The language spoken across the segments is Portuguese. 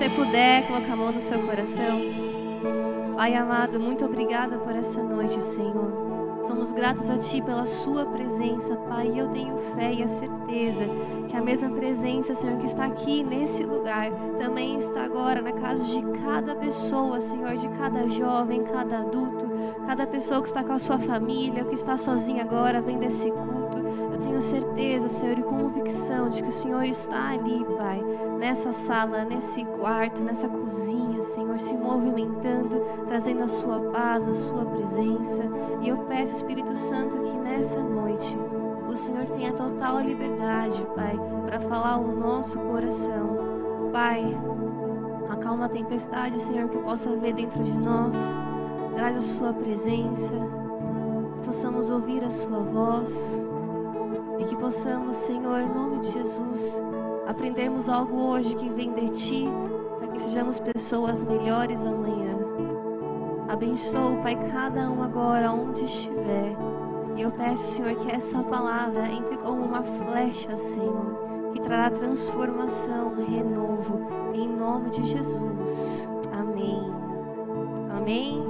você puder colocar a mão no seu coração. Pai amado, muito obrigada por essa noite, Senhor. Somos gratos a Ti pela Sua presença, Pai. E eu tenho fé e a certeza que a mesma presença, Senhor, que está aqui nesse lugar, também está agora na casa de cada pessoa, Senhor, de cada jovem, cada adulto, cada pessoa que está com a sua família, que está sozinha agora, vem desse culto. Eu tenho certeza, Senhor, e convicção de que o Senhor está ali, Pai, nessa sala, nesse quarto, nessa cozinha, Senhor, se movimentando, trazendo a sua paz, a sua presença. E eu peço, Espírito Santo, que nessa noite o Senhor tenha total liberdade, Pai, para falar o nosso coração. Pai, acalma a tempestade, Senhor, que eu possa ver dentro de nós. Traz a sua presença, que possamos ouvir a sua voz e que possamos, Senhor, em nome de Jesus, aprendermos algo hoje que vem de Ti, para que sejamos pessoas melhores amanhã. Abençoa, Pai, cada um agora, onde estiver. E eu peço, Senhor, que essa palavra entre como uma flecha, Senhor, que trará transformação, renovo, em nome de Jesus. Amém. Amém.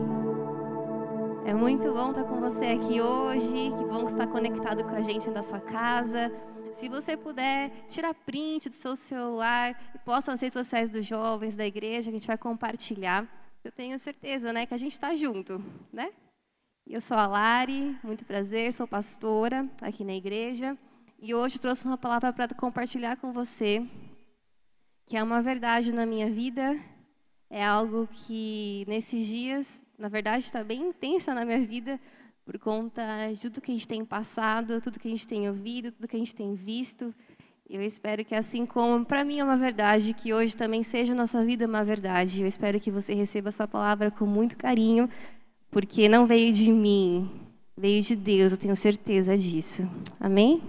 É muito bom estar com você aqui hoje. Que bom estar conectado com a gente da sua casa. Se você puder, tira print do seu celular e posta nas redes sociais dos jovens da igreja, que a gente vai compartilhar. Eu tenho certeza, né, que a gente está junto, né? Eu sou a Lari, muito prazer, sou pastora aqui na igreja e hoje trouxe uma palavra para compartilhar com você, que é uma verdade na minha vida, é algo que nesses dias, na verdade, está bem intensa na minha vida por conta de tudo que a gente tem passado, tudo que a gente tem ouvido, tudo que a gente tem visto. Eu espero que, assim como para mim é uma verdade, que hoje também seja a nossa vida uma verdade. Eu espero que você receba essa palavra com muito carinho, porque não veio de mim, veio de Deus, eu tenho certeza disso. Amém?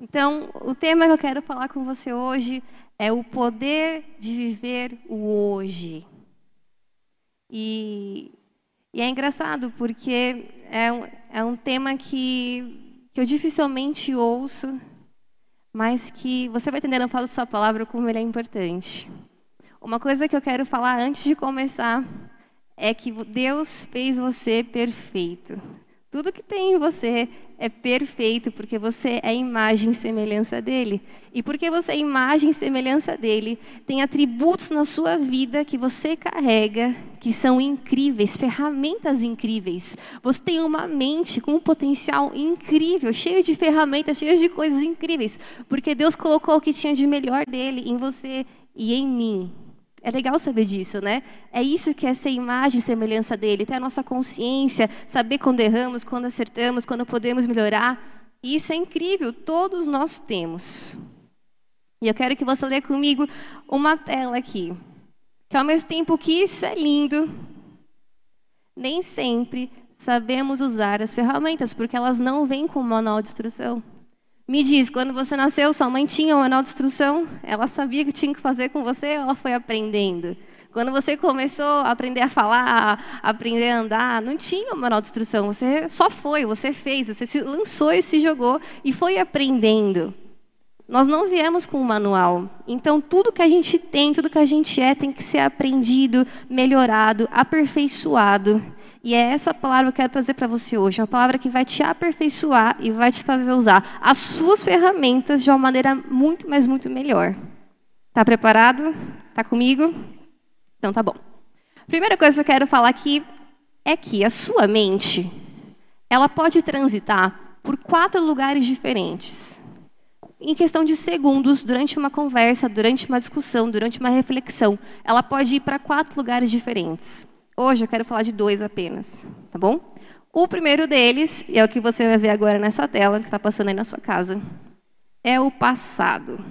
Então, o tema que eu quero falar com você hoje é o poder de viver o hoje. E, e é engraçado porque é um, é um tema que, que eu dificilmente ouço, mas que você vai entender, não falo sua palavra, como ele é importante. Uma coisa que eu quero falar antes de começar é que Deus fez você perfeito. Tudo que tem em você é perfeito porque você é imagem e semelhança dele. E porque você é imagem e semelhança dele, tem atributos na sua vida que você carrega que são incríveis, ferramentas incríveis. Você tem uma mente com um potencial incrível, cheio de ferramentas, cheio de coisas incríveis, porque Deus colocou o que tinha de melhor dele em você e em mim. É legal saber disso, né? É isso que é ser imagem e semelhança dele, ter a nossa consciência, saber quando erramos, quando acertamos, quando podemos melhorar. Isso é incrível, todos nós temos. E eu quero que você leia comigo uma tela aqui. Que ao mesmo tempo que isso é lindo, nem sempre sabemos usar as ferramentas, porque elas não vêm com manual de instrução. Me diz, quando você nasceu, sua mãe tinha um manual de instrução? Ela sabia o que tinha que fazer com você ou ela foi aprendendo? Quando você começou a aprender a falar, a aprender a andar, não tinha um manual de instrução. Você só foi, você fez, você se lançou e se jogou e foi aprendendo. Nós não viemos com um manual. Então, tudo que a gente tem, tudo que a gente é, tem que ser aprendido, melhorado, aperfeiçoado. E é essa palavra que eu quero trazer para você hoje, uma palavra que vai te aperfeiçoar e vai te fazer usar as suas ferramentas de uma maneira muito, mas muito melhor. Tá preparado? Tá comigo? Então tá bom. Primeira coisa que eu quero falar aqui é que a sua mente, ela pode transitar por quatro lugares diferentes. Em questão de segundos, durante uma conversa, durante uma discussão, durante uma reflexão, ela pode ir para quatro lugares diferentes. Hoje eu quero falar de dois apenas, tá bom? O primeiro deles, e é o que você vai ver agora nessa tela, que está passando aí na sua casa, é o passado.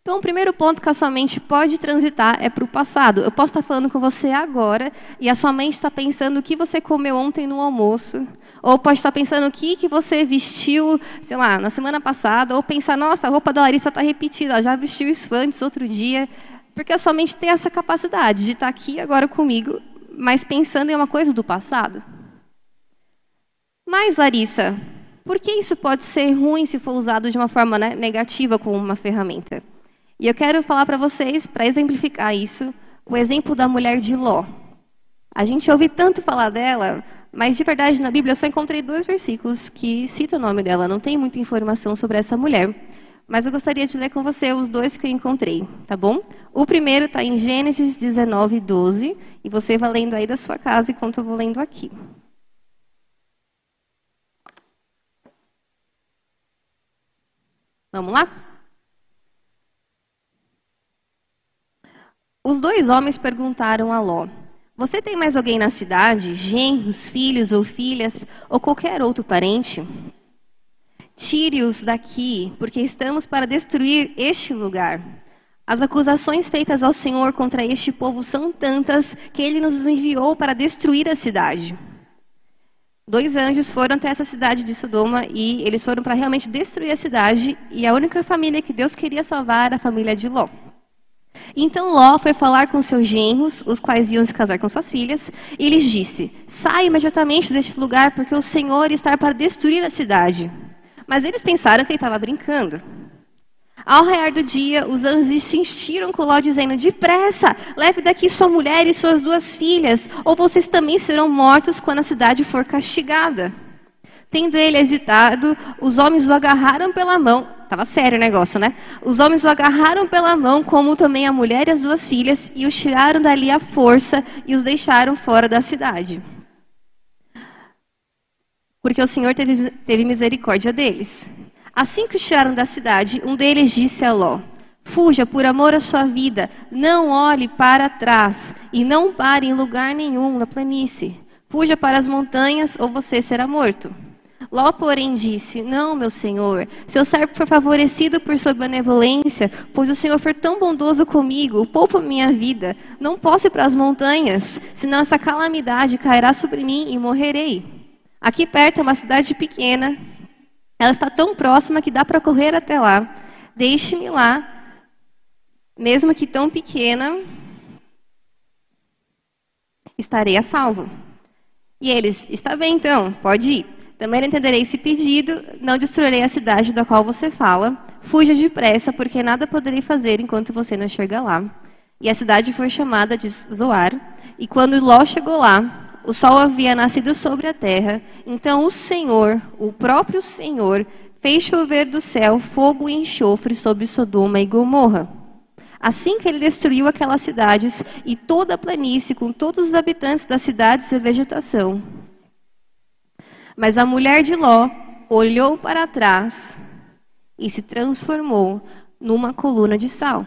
Então, o primeiro ponto que a sua mente pode transitar é para o passado. Eu posso estar falando com você agora e a sua mente está pensando o que você comeu ontem no almoço. Ou pode estar pensando o que, que você vestiu, sei lá, na semana passada. Ou pensar, nossa, a roupa da Larissa está repetida, ela já vestiu isso antes, outro dia. Porque a sua mente tem essa capacidade de estar aqui agora comigo, mas pensando em uma coisa do passado. Mas, Larissa, Por que isso pode ser ruim se for usado de uma forma né, negativa como uma ferramenta? E eu quero falar para vocês, para exemplificar isso, o exemplo da mulher de Ló. A gente ouve tanto falar dela, mas de verdade na Bíblia eu só encontrei dois versículos que citam o nome dela. Não tem muita informação sobre essa mulher. Mas eu gostaria de ler com você os dois que eu encontrei, tá bom? O primeiro está em Gênesis 19, 12, e você vai lendo aí da sua casa enquanto eu vou lendo aqui. Vamos lá? Os dois homens perguntaram a Ló: Você tem mais alguém na cidade, genros, filhos ou filhas, ou qualquer outro parente? Tire-os daqui, porque estamos para destruir este lugar. As acusações feitas ao Senhor contra este povo são tantas que ele nos enviou para destruir a cidade. Dois anjos foram até essa cidade de Sodoma e eles foram para realmente destruir a cidade. E a única família que Deus queria salvar era a família de Ló. Então Ló foi falar com seus genros, os quais iam se casar com suas filhas, e lhes disse: Saia imediatamente deste lugar, porque o Senhor está para destruir a cidade. Mas eles pensaram que ele estava brincando. Ao raiar do dia, os anjos insistiram com Ló, dizendo: Depressa, leve daqui sua mulher e suas duas filhas, ou vocês também serão mortos quando a cidade for castigada. Tendo ele hesitado, os homens o agarraram pela mão. Estava sério o negócio, né? Os homens o agarraram pela mão, como também a mulher e as duas filhas, e os tiraram dali à força e os deixaram fora da cidade porque o Senhor teve, teve misericórdia deles. Assim que tiraram da cidade, um deles disse a Ló: Fuja por amor à sua vida, não olhe para trás e não pare em lugar nenhum na planície. Fuja para as montanhas ou você será morto. Ló, porém, disse: Não, meu senhor, seu servo foi favorecido por sua benevolência, pois o senhor foi tão bondoso comigo, poupa minha vida. Não posso ir para as montanhas, senão essa calamidade cairá sobre mim e morrerei. Aqui perto é uma cidade pequena. Ela está tão próxima que dá para correr até lá. Deixe-me lá, mesmo que tão pequena, estarei a salvo. E eles, está bem então, pode ir. Também entenderei esse pedido, não destruirei a cidade da qual você fala. Fuja depressa, porque nada poderei fazer enquanto você não chegar lá. E a cidade foi chamada de Zoar. E quando Ló chegou lá, o sol havia nascido sobre a terra. Então o Senhor, o próprio Senhor, fez chover do céu fogo e enxofre sobre Sodoma e Gomorra. Assim que ele destruiu aquelas cidades e toda a planície, com todos os habitantes das cidades e vegetação. Mas a mulher de Ló olhou para trás e se transformou numa coluna de sal.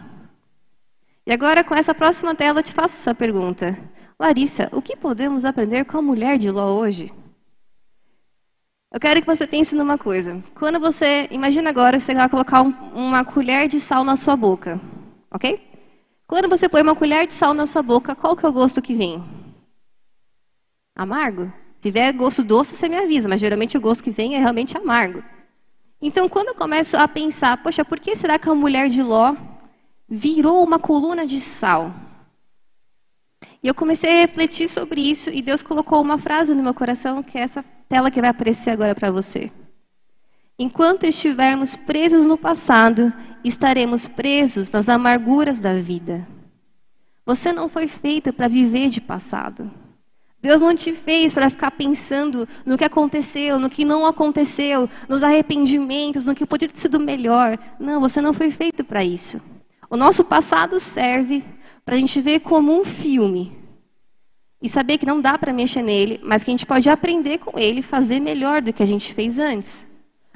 E agora, com essa próxima tela, eu te faço essa pergunta. Larissa, o que podemos aprender com a mulher de Ló hoje? Eu quero que você pense numa coisa. Quando você, imagina agora, você vai colocar um, uma colher de sal na sua boca, ok? Quando você põe uma colher de sal na sua boca, qual que é o gosto que vem? Amargo? Se vier gosto doce, você me avisa, mas geralmente o gosto que vem é realmente amargo. Então, quando eu começo a pensar, poxa, por que será que a mulher de Ló virou uma coluna de sal? E eu comecei a refletir sobre isso e Deus colocou uma frase no meu coração, que é essa tela que vai aparecer agora para você. Enquanto estivermos presos no passado, estaremos presos nas amarguras da vida. Você não foi feita para viver de passado. Deus não te fez para ficar pensando no que aconteceu, no que não aconteceu, nos arrependimentos, no que podia ter sido melhor. Não, você não foi feito para isso. O nosso passado serve para a gente ver como um filme e saber que não dá para mexer nele, mas que a gente pode aprender com ele fazer melhor do que a gente fez antes.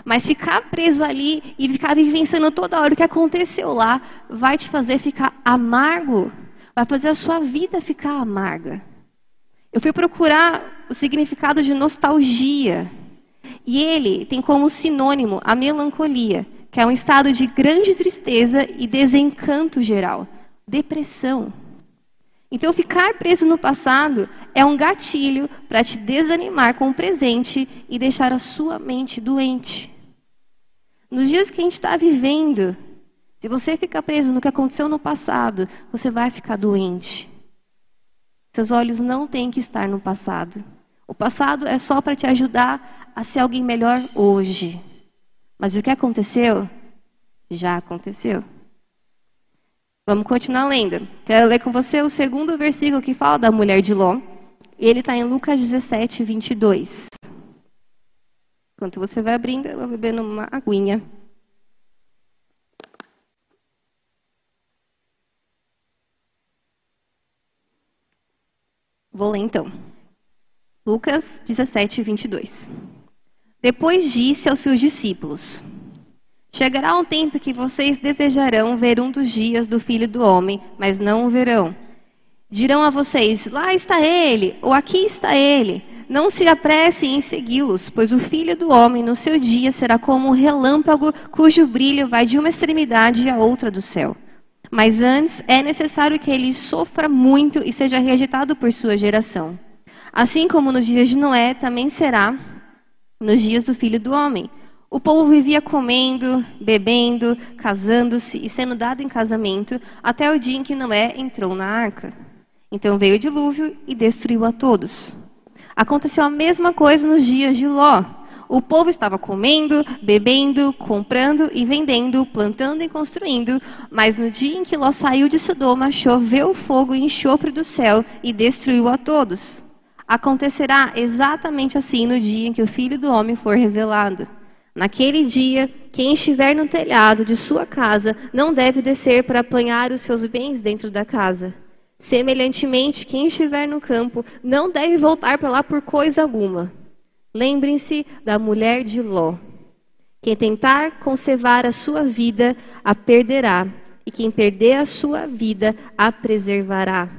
Mas ficar preso ali e ficar vivenciando toda hora o que aconteceu lá vai te fazer ficar amargo, vai fazer a sua vida ficar amarga. Eu fui procurar o significado de nostalgia. E ele tem como sinônimo a melancolia, que é um estado de grande tristeza e desencanto geral depressão. Então, ficar preso no passado é um gatilho para te desanimar com o presente e deixar a sua mente doente. Nos dias que a gente está vivendo, se você ficar preso no que aconteceu no passado, você vai ficar doente. Seus olhos não têm que estar no passado. O passado é só para te ajudar a ser alguém melhor hoje. Mas o que aconteceu? Já aconteceu. Vamos continuar lendo. Quero ler com você o segundo versículo que fala da mulher de Ló. Ele está em Lucas 17, 22. Enquanto você vai abrindo, eu vou bebendo uma aguinha. Vou ler então. Lucas 17, 22. Depois disse aos seus discípulos: Chegará um tempo que vocês desejarão ver um dos dias do filho do homem, mas não o verão. Dirão a vocês: Lá está ele, ou aqui está ele. Não se apressem em segui-los, pois o filho do homem no seu dia será como um relâmpago cujo brilho vai de uma extremidade à outra do céu. Mas antes é necessário que ele sofra muito e seja rejeitado por sua geração. Assim como nos dias de Noé, também será nos dias do filho do homem. O povo vivia comendo, bebendo, casando-se e sendo dado em casamento até o dia em que Noé entrou na arca. Então veio o dilúvio e destruiu a todos. Aconteceu a mesma coisa nos dias de Ló. O povo estava comendo, bebendo, comprando e vendendo, plantando e construindo, mas no dia em que Ló saiu de Sodoma, choveu fogo e enxofre do céu e destruiu a todos. Acontecerá exatamente assim no dia em que o Filho do Homem for revelado. Naquele dia, quem estiver no telhado de sua casa não deve descer para apanhar os seus bens dentro da casa. Semelhantemente, quem estiver no campo não deve voltar para lá por coisa alguma. Lembrem-se da mulher de Ló. Quem tentar conservar a sua vida, a perderá, e quem perder a sua vida, a preservará.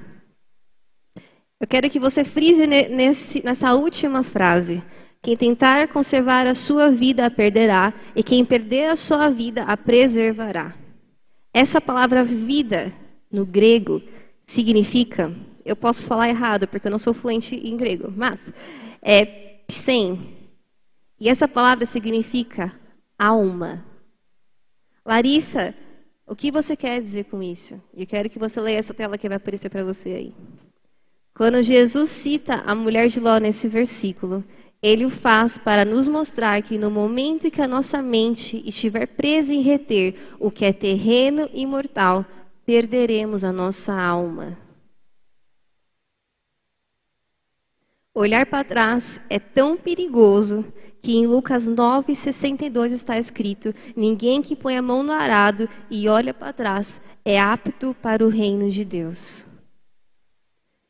Eu quero que você frise nesse, nessa última frase. Quem tentar conservar a sua vida, a perderá, e quem perder a sua vida, a preservará. Essa palavra vida, no grego, significa, eu posso falar errado, porque eu não sou fluente em grego, mas é sem. E essa palavra significa alma. Larissa, o que você quer dizer com isso? Eu quero que você leia essa tela que vai aparecer para você aí. Quando Jesus cita a mulher de Ló nesse versículo, ele o faz para nos mostrar que no momento em que a nossa mente estiver presa em reter o que é terreno e mortal, perderemos a nossa alma. Olhar para trás é tão perigoso que em Lucas 9,62 está escrito: Ninguém que põe a mão no arado e olha para trás é apto para o reino de Deus.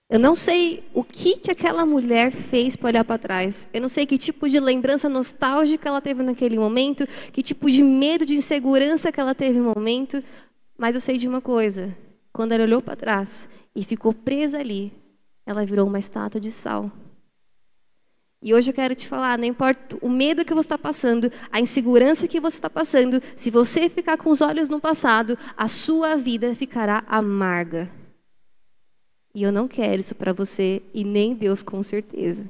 Eu não sei o que, que aquela mulher fez para olhar para trás. Eu não sei que tipo de lembrança nostálgica ela teve naquele momento, que tipo de medo, de insegurança que ela teve no momento. Mas eu sei de uma coisa: quando ela olhou para trás e ficou presa ali, ela virou uma estátua de sal. E hoje eu quero te falar, não importa o medo que você está passando, a insegurança que você está passando, se você ficar com os olhos no passado, a sua vida ficará amarga. E eu não quero isso para você e nem Deus com certeza.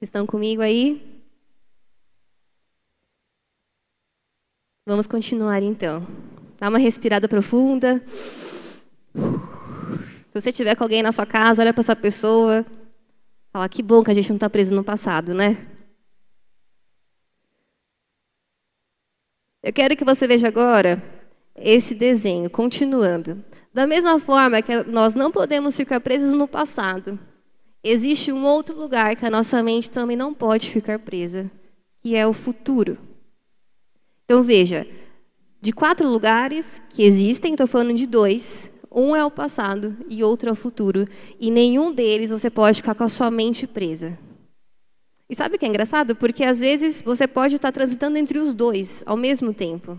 Estão comigo aí? Vamos continuar então. Dá uma respirada profunda. Se você tiver com alguém na sua casa, olha para essa pessoa. Fala, que bom que a gente não está preso no passado, né? Eu quero que você veja agora esse desenho, continuando. Da mesma forma que nós não podemos ficar presos no passado, existe um outro lugar que a nossa mente também não pode ficar presa, que é o futuro. Então veja, de quatro lugares que existem, estou falando de dois, um é o passado e outro é o futuro. E nenhum deles você pode ficar com a sua mente presa. E sabe o que é engraçado? Porque às vezes você pode estar transitando entre os dois ao mesmo tempo.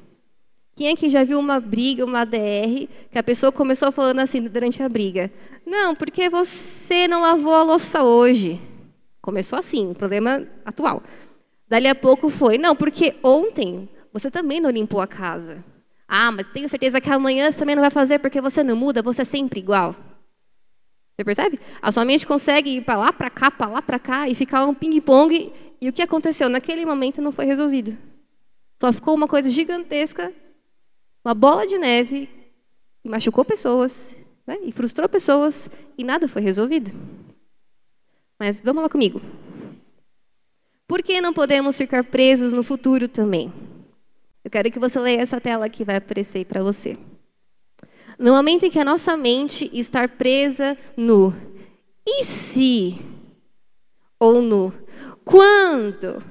Quem é que já viu uma briga, uma DR, que a pessoa começou falando assim durante a briga? Não, porque você não lavou a louça hoje. Começou assim, o problema atual. Dali a pouco foi, não, porque ontem você também não limpou a casa. Ah, mas tenho certeza que amanhã você também não vai fazer porque você não muda, você é sempre igual. Você percebe? A sua mente consegue ir para lá, para cá, para lá, para cá e ficar um ping-pong. E o que aconteceu? Naquele momento não foi resolvido. Só ficou uma coisa gigantesca, uma bola de neve, machucou pessoas, né? e frustrou pessoas, e nada foi resolvido. Mas vamos lá comigo. Por que não podemos ficar presos no futuro também? Eu quero que você leia essa tela que vai aparecer para você. No momento em que a nossa mente está presa no e se, ou no quando,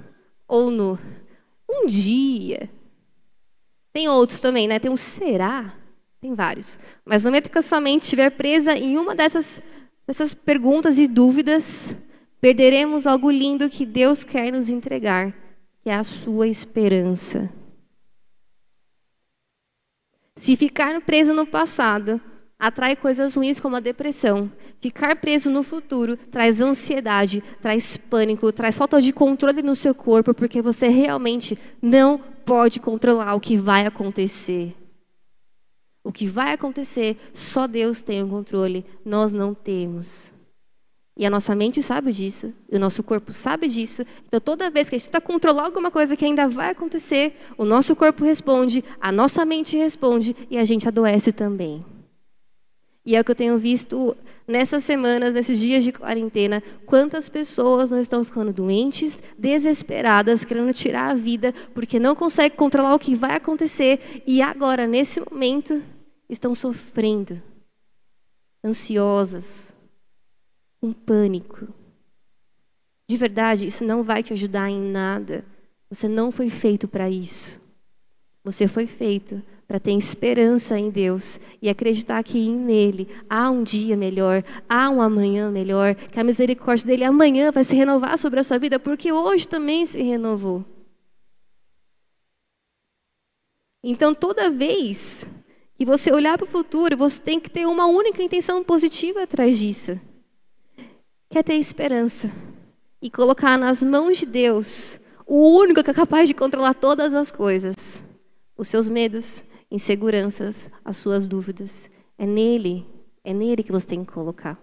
ou no um dia. Tem outros também, né? Tem um será, tem vários. Mas no momento que a sua mente estiver presa em uma dessas, dessas perguntas e dúvidas, perderemos algo lindo que Deus quer nos entregar, que é a sua esperança. Se ficar preso no passado, atrai coisas ruins como a depressão. Ficar preso no futuro traz ansiedade, traz pânico, traz falta de controle no seu corpo, porque você realmente não pode controlar o que vai acontecer. O que vai acontecer, só Deus tem o controle, nós não temos. E a nossa mente sabe disso, o nosso corpo sabe disso. Então, toda vez que a gente tenta controlar alguma coisa que ainda vai acontecer, o nosso corpo responde, a nossa mente responde e a gente adoece também. E é o que eu tenho visto nessas semanas, nesses dias de quarentena, quantas pessoas não estão ficando doentes, desesperadas, querendo tirar a vida, porque não conseguem controlar o que vai acontecer e agora, nesse momento, estão sofrendo, ansiosas, um pânico. De verdade, isso não vai te ajudar em nada. Você não foi feito para isso. Você foi feito para ter esperança em Deus e acreditar que nele há um dia melhor, há um amanhã melhor, que a misericórdia dele amanhã vai se renovar sobre a sua vida, porque hoje também se renovou. Então, toda vez que você olhar para o futuro, você tem que ter uma única intenção positiva atrás disso quer ter esperança e colocar nas mãos de Deus, o único que é capaz de controlar todas as coisas, os seus medos, inseguranças, as suas dúvidas. É nele, é nele que você tem que colocar.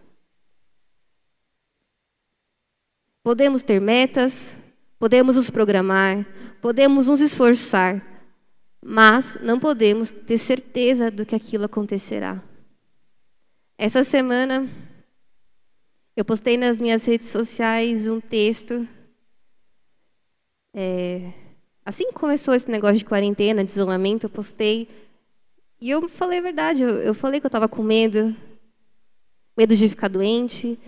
Podemos ter metas, podemos nos programar, podemos nos esforçar, mas não podemos ter certeza do que aquilo acontecerá. Essa semana eu postei nas minhas redes sociais um texto. É, assim que começou esse negócio de quarentena, de isolamento, eu postei. E eu falei a verdade. Eu, eu falei que eu estava com medo. Medo de ficar doente.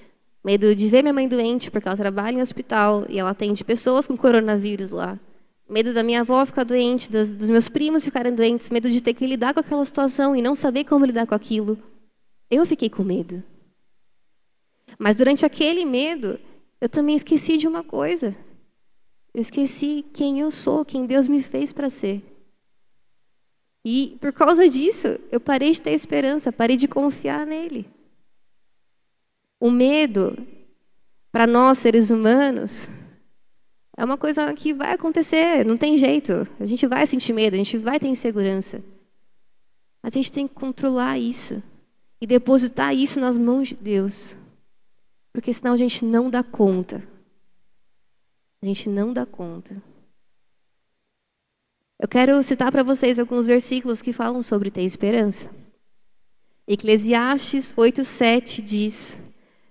Medo de ver minha mãe doente, porque ela trabalha em hospital e ela atende pessoas com coronavírus lá. Medo da minha avó ficar doente, das, dos meus primos ficarem doentes. Medo de ter que lidar com aquela situação e não saber como lidar com aquilo. Eu fiquei com medo. Mas durante aquele medo, eu também esqueci de uma coisa. Eu esqueci quem eu sou, quem Deus me fez para ser. E por causa disso, eu parei de ter esperança, parei de confiar nele. O medo, para nós seres humanos, é uma coisa que vai acontecer, não tem jeito. A gente vai sentir medo, a gente vai ter insegurança. A gente tem que controlar isso e depositar isso nas mãos de Deus. Porque senão a gente não dá conta. A gente não dá conta. Eu quero citar para vocês alguns versículos que falam sobre ter esperança. Eclesiastes 8:7 diz: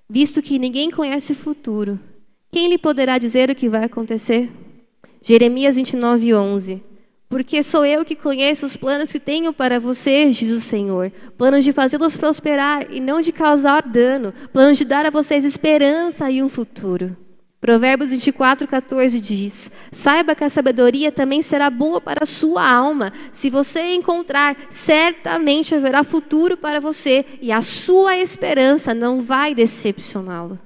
Visto que ninguém conhece o futuro, quem lhe poderá dizer o que vai acontecer? Jeremias 29:11 porque sou eu que conheço os planos que tenho para você, diz o Senhor. Planos de fazê-los prosperar e não de causar dano. Planos de dar a vocês esperança e um futuro. Provérbios 24, 14 diz: Saiba que a sabedoria também será boa para a sua alma. Se você encontrar, certamente haverá futuro para você e a sua esperança não vai decepcioná-lo.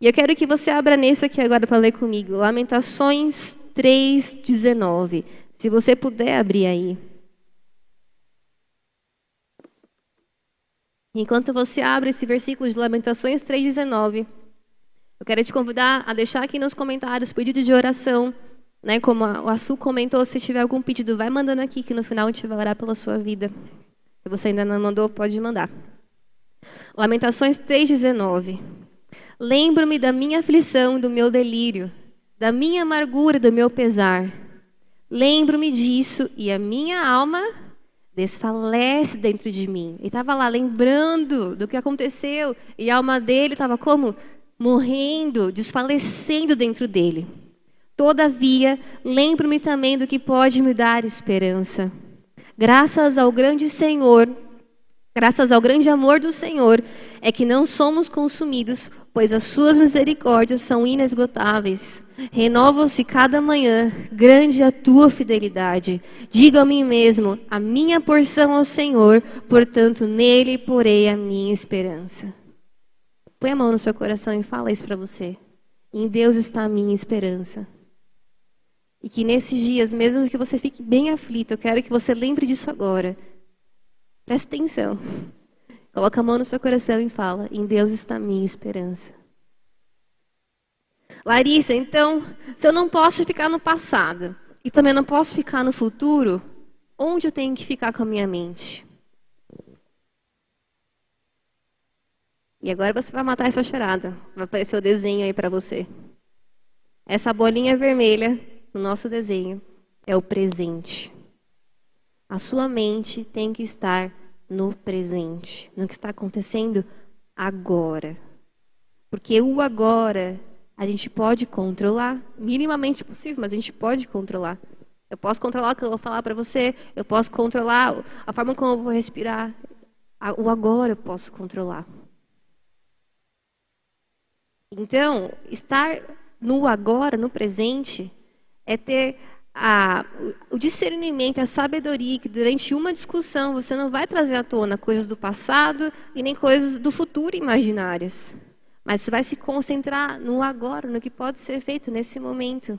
E eu quero que você abra nesse aqui agora para ler comigo. Lamentações 3,19. Se você puder abrir aí. Enquanto você abre esse versículo de Lamentações 3,19, eu quero te convidar a deixar aqui nos comentários pedido de oração. Né, como a, a Su comentou, se tiver algum pedido, vai mandando aqui, que no final a gente vai orar pela sua vida. Se você ainda não mandou, pode mandar. Lamentações 3,19. Lembro-me da minha aflição do meu delírio da minha amargura, do meu pesar. Lembro-me disso e a minha alma desfalece dentro de mim. Ele estava lá lembrando do que aconteceu e a alma dele estava como? Morrendo, desfalecendo dentro dele. Todavia, lembro-me também do que pode me dar esperança. Graças ao grande Senhor, graças ao grande amor do Senhor, é que não somos consumidos, pois as suas misericórdias são inesgotáveis. Renovam-se cada manhã, grande a tua fidelidade. Digo a mim mesmo: a minha porção ao Senhor, portanto nele porei a minha esperança. Põe a mão no seu coração e fala isso para você. Em Deus está a minha esperança. E que nesses dias, mesmo que você fique bem aflito, eu quero que você lembre disso agora. Preste atenção. Coloca a mão no seu coração e fala: Em Deus está a minha esperança. Larissa, então, se eu não posso ficar no passado e também não posso ficar no futuro, onde eu tenho que ficar com a minha mente? E agora você vai matar essa charada. Vai aparecer o desenho aí para você. Essa bolinha vermelha no nosso desenho é o presente. A sua mente tem que estar no presente, no que está acontecendo agora. Porque o agora a gente pode controlar, minimamente possível, mas a gente pode controlar. Eu posso controlar o que eu vou falar para você, eu posso controlar a forma como eu vou respirar. O agora eu posso controlar. Então, estar no agora, no presente, é ter a, o discernimento, a sabedoria que durante uma discussão você não vai trazer à tona coisas do passado e nem coisas do futuro imaginárias. Mas você vai se concentrar no agora, no que pode ser feito nesse momento.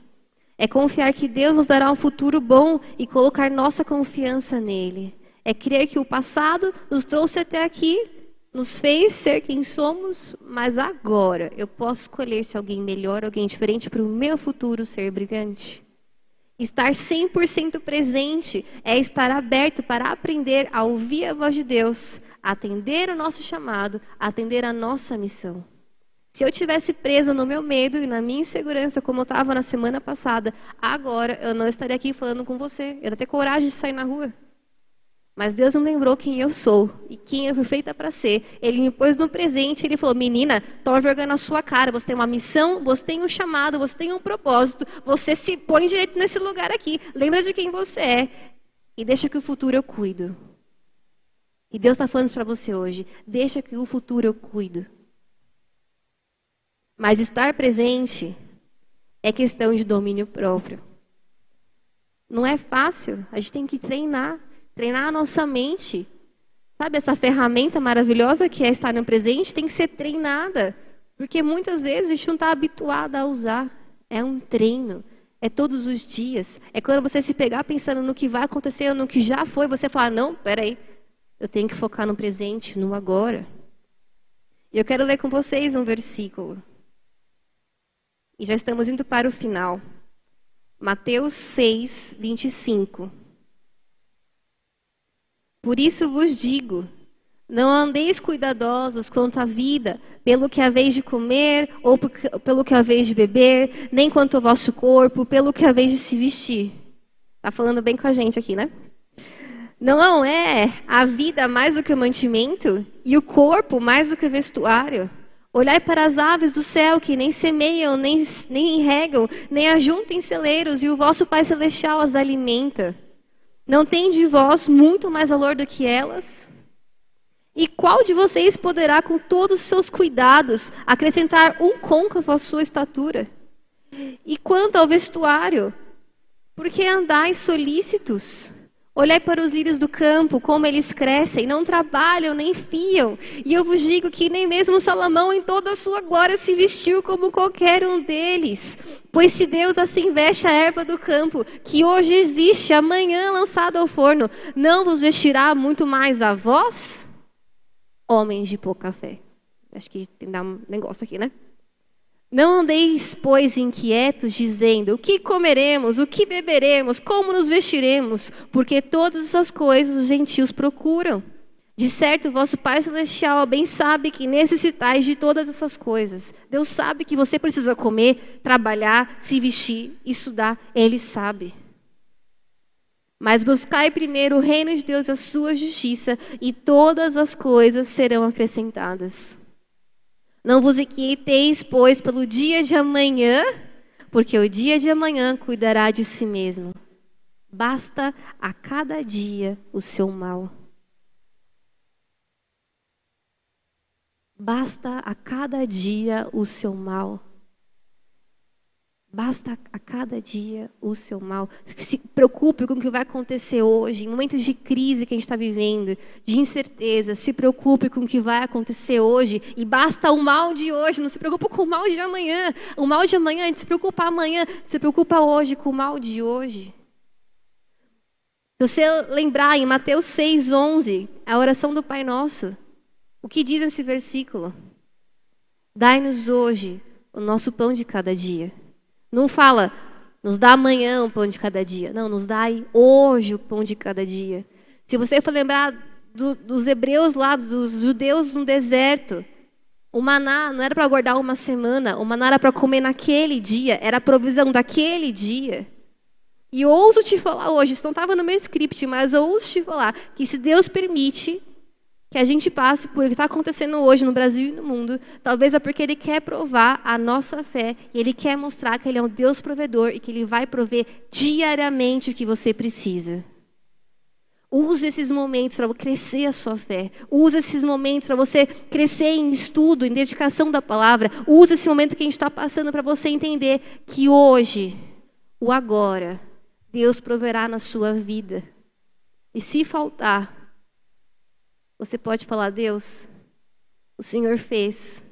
É confiar que Deus nos dará um futuro bom e colocar nossa confiança nele. É crer que o passado nos trouxe até aqui nos fez ser quem somos, mas agora eu posso escolher se alguém melhor, alguém diferente para o meu futuro ser brilhante. Estar 100% presente é estar aberto para aprender a ouvir a voz de Deus, atender o nosso chamado, atender a nossa missão. Se eu tivesse presa no meu medo e na minha insegurança, como eu estava na semana passada, agora eu não estaria aqui falando com você. Eu não ter coragem de sair na rua. Mas Deus me lembrou quem eu sou e quem eu fui feita para ser. Ele me pôs no presente, ele falou: "Menina, toma vergonha na sua cara, você tem uma missão, você tem um chamado, você tem um propósito, você se põe direito nesse lugar aqui. Lembra de quem você é e deixa que o futuro eu cuido." E Deus está falando isso para você hoje. Deixa que o futuro eu cuido. Mas estar presente é questão de domínio próprio. Não é fácil, a gente tem que treinar treinar a nossa mente. Sabe, essa ferramenta maravilhosa que é estar no presente tem que ser treinada. Porque muitas vezes a gente não está habituado a usar. É um treino. É todos os dias. É quando você se pegar pensando no que vai acontecer, no que já foi, você fala: não, peraí, eu tenho que focar no presente, no agora. E eu quero ler com vocês um versículo. E já estamos indo para o final. Mateus 6, 25. Por isso vos digo: não andeis cuidadosos quanto à vida, pelo que haveis de comer, ou pelo que haveis de beber, nem quanto ao vosso corpo, pelo que haveis de se vestir. Está falando bem com a gente aqui, né? Não é a vida mais do que o mantimento e o corpo mais do que o vestuário? Olhai para as aves do céu que nem semeiam, nem, nem regam, nem ajuntam em celeiros, e o vosso Pai Celestial as alimenta. Não tem de vós muito mais valor do que elas? E qual de vocês poderá, com todos os seus cuidados, acrescentar um côncavo à sua estatura? E quanto ao vestuário, por que andais solícitos? Olhai para os lírios do campo, como eles crescem, não trabalham nem fiam. E eu vos digo que nem mesmo Salomão, em toda a sua glória, se vestiu como qualquer um deles. Pois se Deus assim veste a erva do campo, que hoje existe, amanhã lançada ao forno, não vos vestirá muito mais a vós? Homens de pouca fé. Acho que tem que dar um negócio aqui, né? Não andeis, pois, inquietos, dizendo: o que comeremos, o que beberemos, como nos vestiremos, porque todas essas coisas os gentios procuram. De certo, vosso Pai Celestial bem sabe que necessitais de todas essas coisas. Deus sabe que você precisa comer, trabalhar, se vestir, estudar. Ele sabe. Mas buscai primeiro o reino de Deus e a sua justiça, e todas as coisas serão acrescentadas. Não vos inquieteis, pois, pelo dia de amanhã, porque o dia de amanhã cuidará de si mesmo. Basta a cada dia o seu mal. Basta a cada dia o seu mal. Basta a cada dia o seu mal. Se preocupe com o que vai acontecer hoje, em momentos de crise que a gente está vivendo, de incerteza. Se preocupe com o que vai acontecer hoje. E basta o mal de hoje. Não se preocupe com o mal de amanhã. O mal de amanhã, a gente se preocupa amanhã. Se preocupa hoje com o mal de hoje. Se você lembrar em Mateus 6, 11, a oração do Pai Nosso, o que diz esse versículo? Dai-nos hoje o nosso pão de cada dia. Não fala, nos dá amanhã o pão de cada dia. Não, nos dai hoje o pão de cada dia. Se você for lembrar do, dos hebreus lá, dos judeus no deserto, o maná não era para guardar uma semana, o maná era para comer naquele dia, era a provisão daquele dia. E ouso te falar hoje, isso não estava no meu script, mas ouso te falar que se Deus permite, que a gente passe por o que está acontecendo hoje no Brasil e no mundo, talvez é porque Ele quer provar a nossa fé e Ele quer mostrar que Ele é um Deus provedor e que Ele vai prover diariamente o que você precisa. Use esses momentos para crescer a sua fé. Use esses momentos para você crescer em estudo, em dedicação da palavra. Use esse momento que a gente está passando para você entender que hoje, o agora, Deus proverá na sua vida. E se faltar, você pode falar, Deus, o Senhor fez.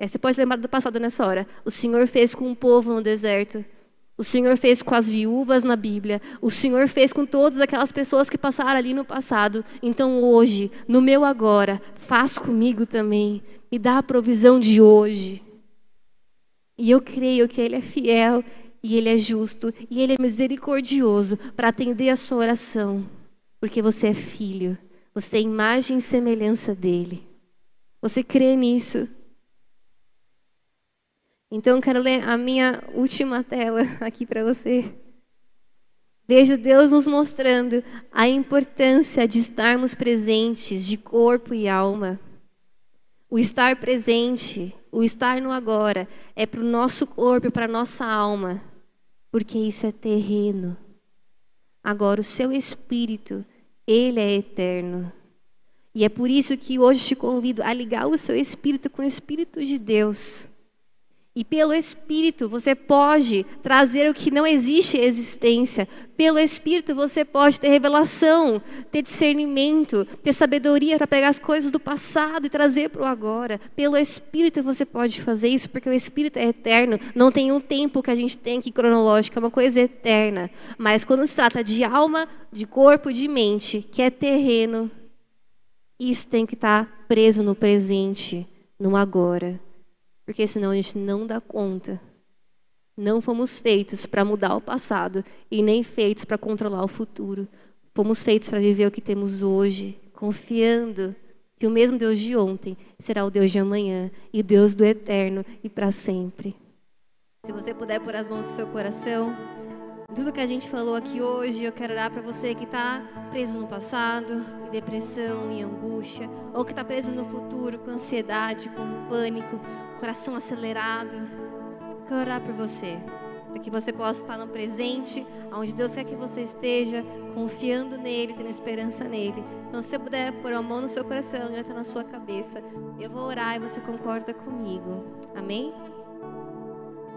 Você pode lembrar do passado nessa hora. O Senhor fez com o povo no deserto. O Senhor fez com as viúvas na Bíblia. O Senhor fez com todas aquelas pessoas que passaram ali no passado. Então hoje, no meu agora, faz comigo também. Me dá a provisão de hoje. E eu creio que Ele é fiel e Ele é justo e Ele é misericordioso para atender a sua oração, porque você é filho. Você é imagem e semelhança dele. Você crê nisso? Então, quero ler a minha última tela aqui para você. Vejo Deus nos mostrando a importância de estarmos presentes de corpo e alma. O estar presente, o estar no agora, é para o nosso corpo para a nossa alma, porque isso é terreno. Agora, o seu espírito ele é eterno. E é por isso que hoje te convido a ligar o seu espírito com o espírito de Deus. E pelo Espírito você pode trazer o que não existe existência. Pelo Espírito você pode ter revelação, ter discernimento, ter sabedoria para pegar as coisas do passado e trazer para o agora. Pelo Espírito você pode fazer isso, porque o Espírito é eterno. Não tem um tempo que a gente tem aqui cronológico, é uma coisa eterna. Mas quando se trata de alma, de corpo, de mente, que é terreno, isso tem que estar preso no presente, no agora porque senão a gente não dá conta. Não fomos feitos para mudar o passado e nem feitos para controlar o futuro. Fomos feitos para viver o que temos hoje, confiando que o mesmo Deus de ontem será o Deus de amanhã e o Deus do eterno e para sempre. Se você puder pôr as mãos no seu coração, tudo que a gente falou aqui hoje, eu quero dar para você que está preso no passado, em depressão, em angústia, ou que está preso no futuro, com ansiedade, com pânico, coração acelerado. Quero orar por você, para que você possa estar no presente, onde Deus quer que você esteja, confiando nele, tendo esperança nele. Então, se você puder pôr a mão no seu coração e outra na sua cabeça, eu vou orar e você concorda comigo. Amém?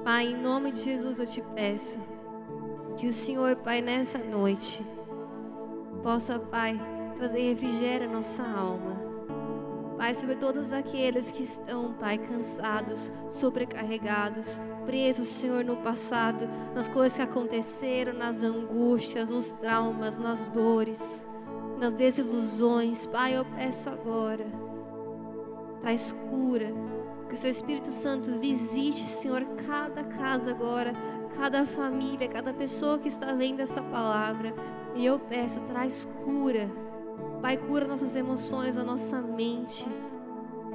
Pai, em nome de Jesus eu te peço que o Senhor, Pai, nessa noite, possa, Pai, trazer refrigério à nossa alma. Pai, sobre todos aqueles que estão, Pai, cansados, sobrecarregados, presos, Senhor, no passado, nas coisas que aconteceram, nas angústias, nos traumas, nas dores, nas desilusões. Pai, eu peço agora, traz cura, que o Seu Espírito Santo visite, Senhor, cada casa agora, cada família, cada pessoa que está vendo essa palavra. E eu peço, traz cura Pai, cura nossas emoções, a nossa mente.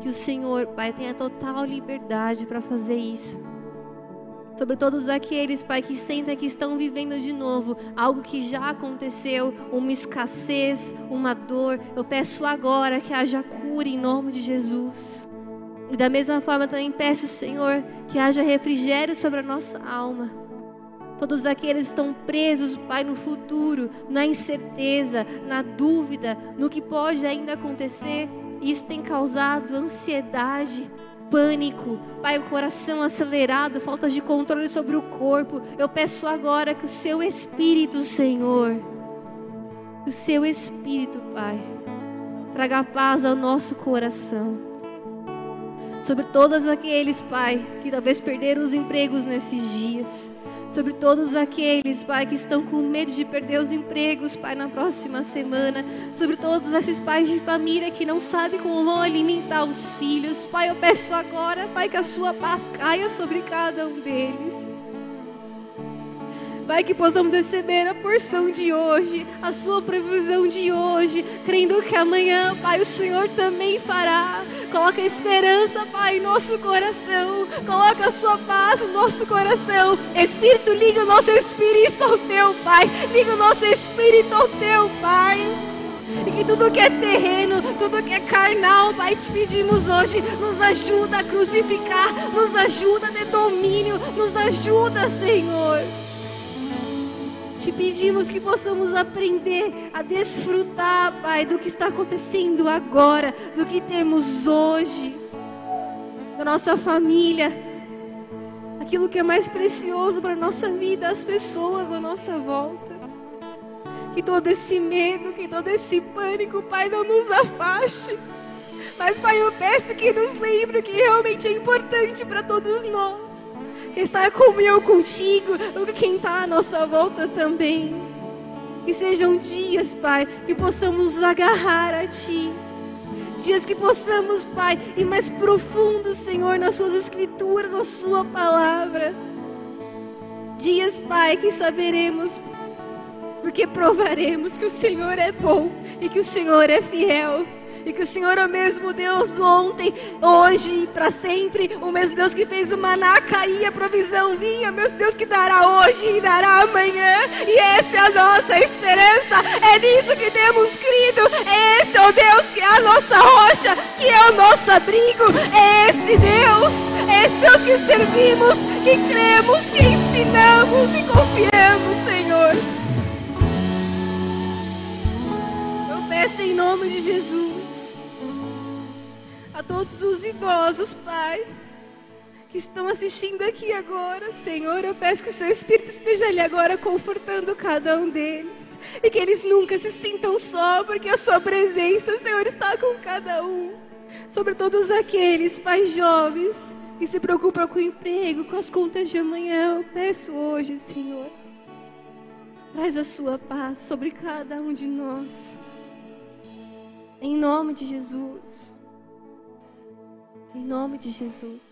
Que o Senhor, Pai, tenha total liberdade para fazer isso. Sobre todos aqueles, Pai, que sentem que estão vivendo de novo algo que já aconteceu, uma escassez, uma dor. Eu peço agora que haja cura em nome de Jesus. E da mesma forma também peço, Senhor, que haja refrigério sobre a nossa alma. Todos aqueles que estão presos, Pai, no futuro, na incerteza, na dúvida, no que pode ainda acontecer, isso tem causado ansiedade, pânico, Pai, o coração acelerado, falta de controle sobre o corpo. Eu peço agora que o seu Espírito, Senhor, o seu Espírito, Pai, traga paz ao nosso coração sobre todos aqueles, Pai, que talvez perderam os empregos nesses dias. Sobre todos aqueles, Pai, que estão com medo de perder os empregos, Pai, na próxima semana. Sobre todos esses pais de família que não sabem como vão alimentar os filhos. Pai, eu peço agora, Pai, que a sua paz caia sobre cada um deles. Pai, que possamos receber a porção de hoje, a sua previsão de hoje, crendo que amanhã, Pai, o Senhor também fará. Coloca a esperança, Pai, em nosso coração. Coloca a sua paz no nosso coração. Espírito, liga o nosso espírito ao teu, Pai. Liga o nosso espírito ao teu, Pai. E que tudo que é terreno, tudo que é carnal, Pai, te pedimos hoje, nos ajuda a crucificar, nos ajuda a ter domínio, nos ajuda, Senhor. Te pedimos que possamos aprender a desfrutar, Pai, do que está acontecendo agora, do que temos hoje, da nossa família, aquilo que é mais precioso para a nossa vida, as pessoas à nossa volta. Que todo esse medo, que todo esse pânico, Pai, não nos afaste. Mas, Pai, eu peço que nos lembre que realmente é importante para todos nós que está comigo, contigo, quem está à nossa volta também. Que sejam dias, Pai, que possamos agarrar a Ti. Dias que possamos, Pai, ir mais profundo, Senhor, nas Suas Escrituras, na Sua palavra. Dias, Pai, que saberemos, porque provaremos que o Senhor é bom e que o Senhor é fiel. E que o Senhor é o mesmo Deus ontem, hoje e para sempre. O mesmo Deus que fez o maná cair, a provisão vinha. O mesmo Deus que dará hoje e dará amanhã. E essa é a nossa esperança. É nisso que temos crido. Esse é o Deus que é a nossa rocha, que é o nosso abrigo. É esse Deus, é esse Deus que servimos, que cremos, que ensinamos e confiamos, Senhor. Eu peço em nome de Jesus a todos os idosos, Pai, que estão assistindo aqui agora, Senhor, eu peço que o Seu Espírito esteja ali agora confortando cada um deles e que eles nunca se sintam só, porque a Sua presença, Senhor, está com cada um. Sobre todos aqueles, pais jovens, que se preocupam com o emprego, com as contas de amanhã, eu peço hoje, Senhor, traz a Sua paz sobre cada um de nós. Em nome de Jesus. Em nome de Jesus.